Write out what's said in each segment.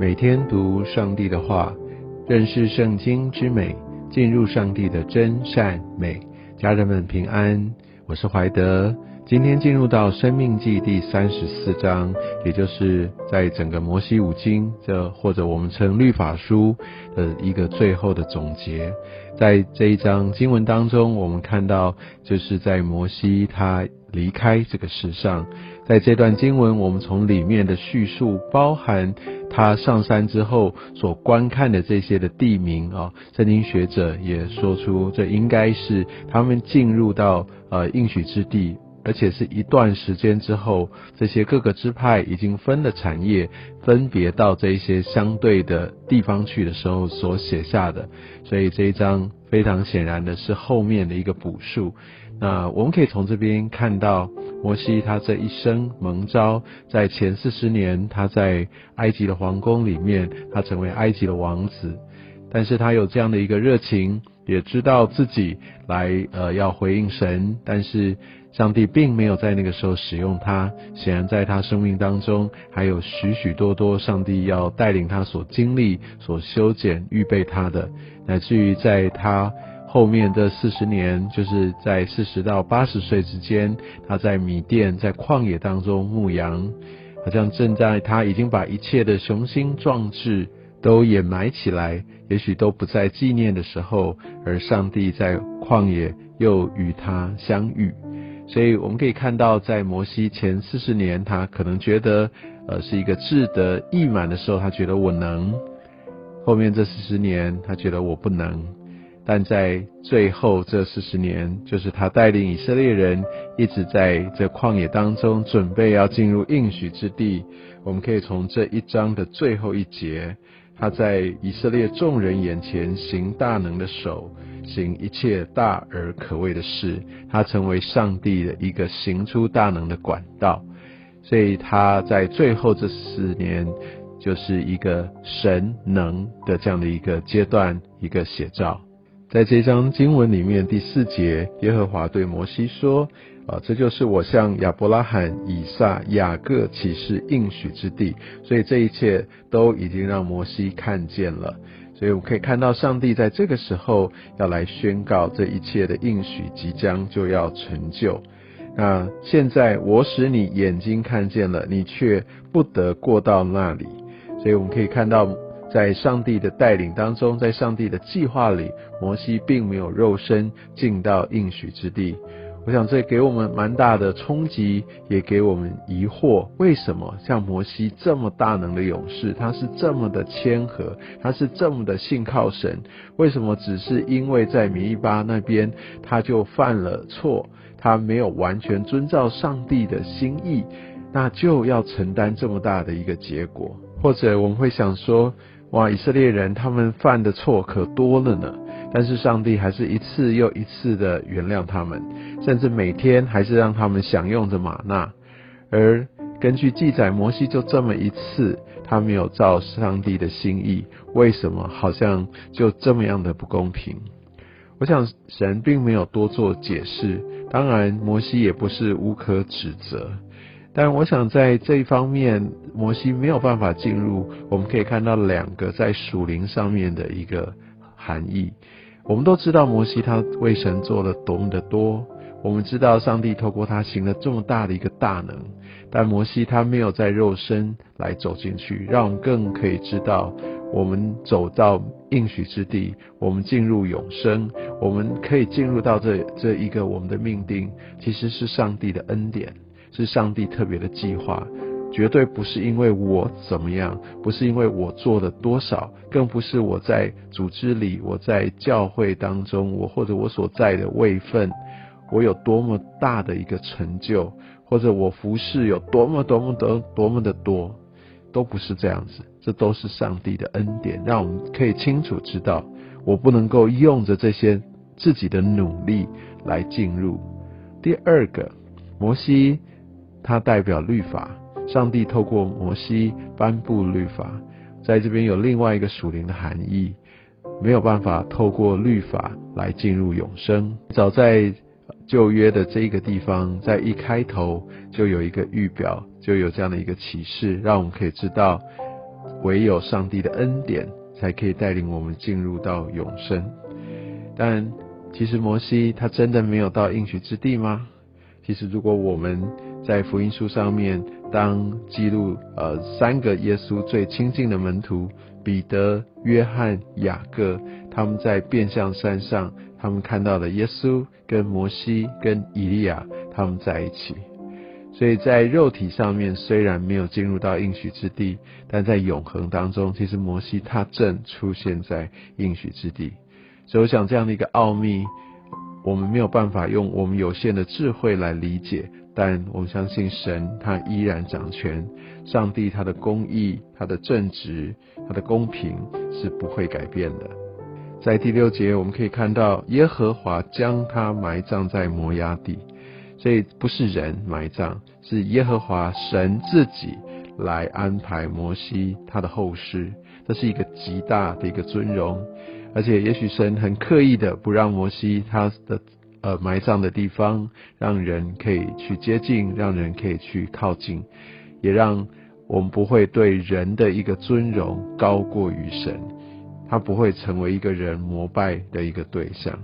每天读上帝的话，认识圣经之美，进入上帝的真善美。家人们平安，我是怀德。今天进入到《生命记》第三十四章，也就是在整个摩西五经，这或者我们称律法书的一个最后的总结。在这一章经文当中，我们看到，就是在摩西他离开这个世上，在这段经文，我们从里面的叙述包含。他上山之后所观看的这些的地名啊，圣经学者也说出，这应该是他们进入到呃应许之地，而且是一段时间之后，这些各个支派已经分了产业，分别到这一些相对的地方去的时候所写下的。所以这一章非常显然的是后面的一个补述。那我们可以从这边看到。摩西他这一生蒙召，在前四十年，他在埃及的皇宫里面，他成为埃及的王子。但是他有这样的一个热情，也知道自己来呃要回应神，但是上帝并没有在那个时候使用他。显然在他生命当中，还有许许多多上帝要带领他所经历、所修剪、预备他的，乃至于在他。后面的四十年，就是在四十到八十岁之间，他在米店在旷野当中牧羊，好像正在他已经把一切的雄心壮志都掩埋起来，也许都不再纪念的时候，而上帝在旷野又与他相遇。所以我们可以看到，在摩西前四十年，他可能觉得呃是一个志得意满的时候，他觉得我能；后面这四十年，他觉得我不能。但在最后这四十年，就是他带领以色列人一直在这旷野当中，准备要进入应许之地。我们可以从这一章的最后一节，他在以色列众人眼前行大能的手，行一切大而可畏的事，他成为上帝的一个行出大能的管道。所以他在最后这四年，就是一个神能的这样的一个阶段，一个写照。在这章经文里面第四节，耶和华对摩西说：“啊，这就是我向亚伯拉罕、以撒、雅各启示应许之地。”所以这一切都已经让摩西看见了。所以我们可以看到，上帝在这个时候要来宣告这一切的应许即将就要成就。那现在我使你眼睛看见了，你却不得过到那里。所以我们可以看到。在上帝的带领当中，在上帝的计划里，摩西并没有肉身进到应许之地。我想这给我们蛮大的冲击，也给我们疑惑：为什么像摩西这么大能的勇士，他是这么的谦和，他是这么的信靠神？为什么只是因为在米利巴那边他就犯了错，他没有完全遵照上帝的心意，那就要承担这么大的一个结果？或者我们会想说？哇！以色列人他们犯的错可多了呢，但是上帝还是一次又一次的原谅他们，甚至每天还是让他们享用着玛纳。而根据记载，摩西就这么一次，他没有照上帝的心意，为什么好像就这么样的不公平？我想神并没有多做解释，当然摩西也不是无可指责。但我想在这一方面，摩西没有办法进入。我们可以看到两个在属灵上面的一个含义。我们都知道摩西他为神做了多么的多，我们知道上帝透过他行了这么大的一个大能。但摩西他没有在肉身来走进去，让我们更可以知道，我们走到应许之地，我们进入永生，我们可以进入到这这一个我们的命定，其实是上帝的恩典。是上帝特别的计划，绝对不是因为我怎么样，不是因为我做了多少，更不是我在组织里，我在教会当中，我或者我所在的位分，我有多么大的一个成就，或者我服侍有多么多么多多么的多，都不是这样子，这都是上帝的恩典，让我们可以清楚知道，我不能够用着这些自己的努力来进入。第二个，摩西。它代表律法，上帝透过摩西颁布律法，在这边有另外一个属灵的含义，没有办法透过律法来进入永生。早在旧约的这个地方，在一开头就有一个预表，就有这样的一个启示，让我们可以知道，唯有上帝的恩典才可以带领我们进入到永生。但其实摩西他真的没有到应许之地吗？其实如果我们在福音书上面，当记录呃三个耶稣最亲近的门徒彼得、约翰、雅各，他们在变相山上，他们看到了耶稣跟摩西跟以利亚他们在一起。所以在肉体上面虽然没有进入到应许之地，但在永恒当中，其实摩西他正出现在应许之地。所以我想这样的一个奥秘，我们没有办法用我们有限的智慧来理解，但我们相信神他依然掌权，上帝他的公义、他的正直、他的公平是不会改变的。在第六节我们可以看到，耶和华将他埋葬在摩崖地。所以不是人埋葬，是耶和华神自己来安排摩西他的后事，这是一个极大的一个尊荣，而且也许神很刻意的不让摩西他的呃埋葬的地方让人可以去接近，让人可以去靠近，也让我们不会对人的一个尊荣高过于神，他不会成为一个人膜拜的一个对象。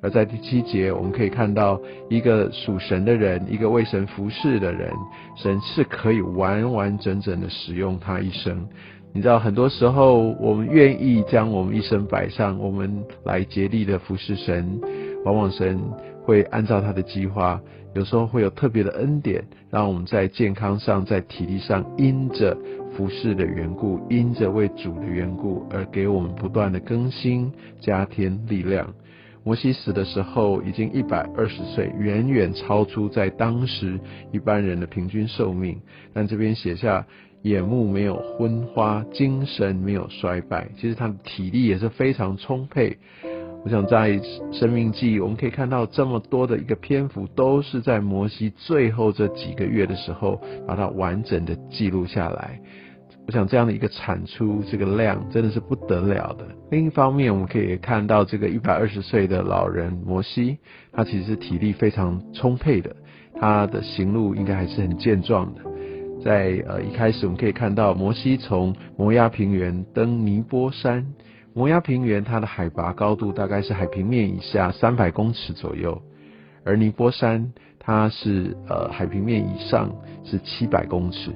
而在第七节，我们可以看到一个属神的人，一个为神服侍的人，神是可以完完整整的使用他一生。你知道，很多时候我们愿意将我们一生摆上，我们来竭力的服侍神，往往神会按照他的计划，有时候会有特别的恩典，让我们在健康上、在体力上，因着服侍的缘故，因着为主的缘故，而给我们不断的更新、加添力量。摩西死的时候已经一百二十岁，远远超出在当时一般人的平均寿命。但这边写下眼目没有昏花，精神没有衰败，其实他的体力也是非常充沛。我想在生命记，我们可以看到这么多的一个篇幅，都是在摩西最后这几个月的时候，把它完整的记录下来。我想这样的一个产出，这个量真的是不得了的。另一方面，我们可以看到这个一百二十岁的老人摩西，他其实体力非常充沛的，他的行路应该还是很健壮的。在呃一开始，我们可以看到摩西从摩崖平原登尼波山，摩崖平原它的海拔高度大概是海平面以下三百公尺左右，而尼波山它是呃海平面以上是七百公尺。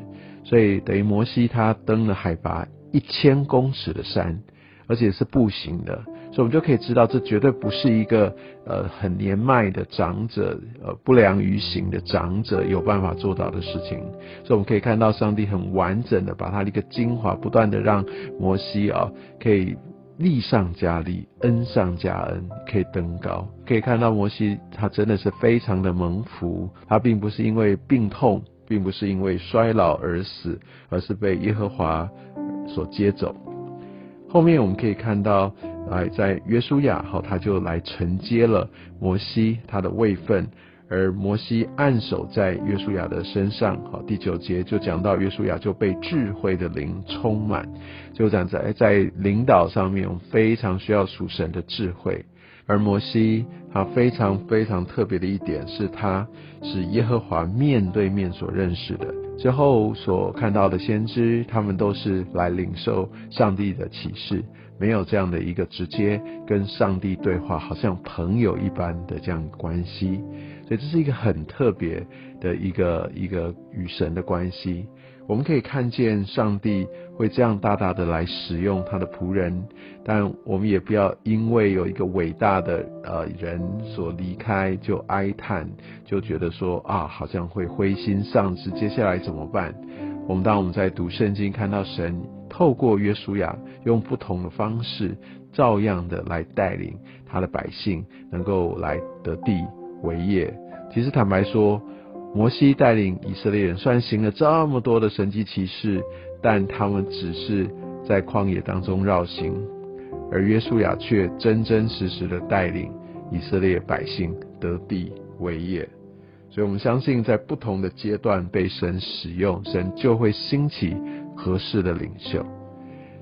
所以等于摩西他登了海拔一千公尺的山，而且是步行的，所以我们就可以知道，这绝对不是一个呃很年迈的长者，呃不良于行的长者有办法做到的事情。所以我们可以看到，上帝很完整的把他的一个精华，不断的让摩西啊可以力上加力，恩上加恩，可以登高。可以看到摩西他真的是非常的蒙福，他并不是因为病痛。并不是因为衰老而死，而是被耶和华所接走。后面我们可以看到，来在约书亚，好，他就来承接了摩西他的位分，而摩西按手在约书亚的身上，好，第九节就讲到约书亚就被智慧的灵充满，就讲在在领导上面，我们非常需要属神的智慧。而摩西他非常非常特别的一点是，他是耶和华面对面所认识的。之后所看到的先知，他们都是来领受上帝的启示，没有这样的一个直接跟上帝对话，好像朋友一般的这样关系。所以这是一个很特别的一个一个与神的关系。我们可以看见上帝会这样大大的来使用他的仆人，但我们也不要因为有一个伟大的呃人所离开就哀叹，就觉得说啊好像会灰心丧志，接下来怎么办？我们当我们在读圣经，看到神透过约书亚用不同的方式，照样的来带领他的百姓，能够来得地为业。其实坦白说。摩西带领以色列人，虽然行了这么多的神迹奇事，但他们只是在旷野当中绕行，而约书亚却真真实实的带领以色列百姓得地为业。所以，我们相信，在不同的阶段被神使用，神就会兴起合适的领袖。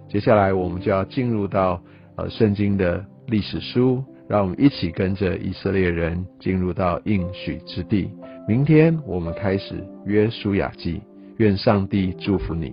接下来，我们就要进入到呃圣经的历史书，让我们一起跟着以色列人进入到应许之地。明天我们开始约书亚记，愿上帝祝福你。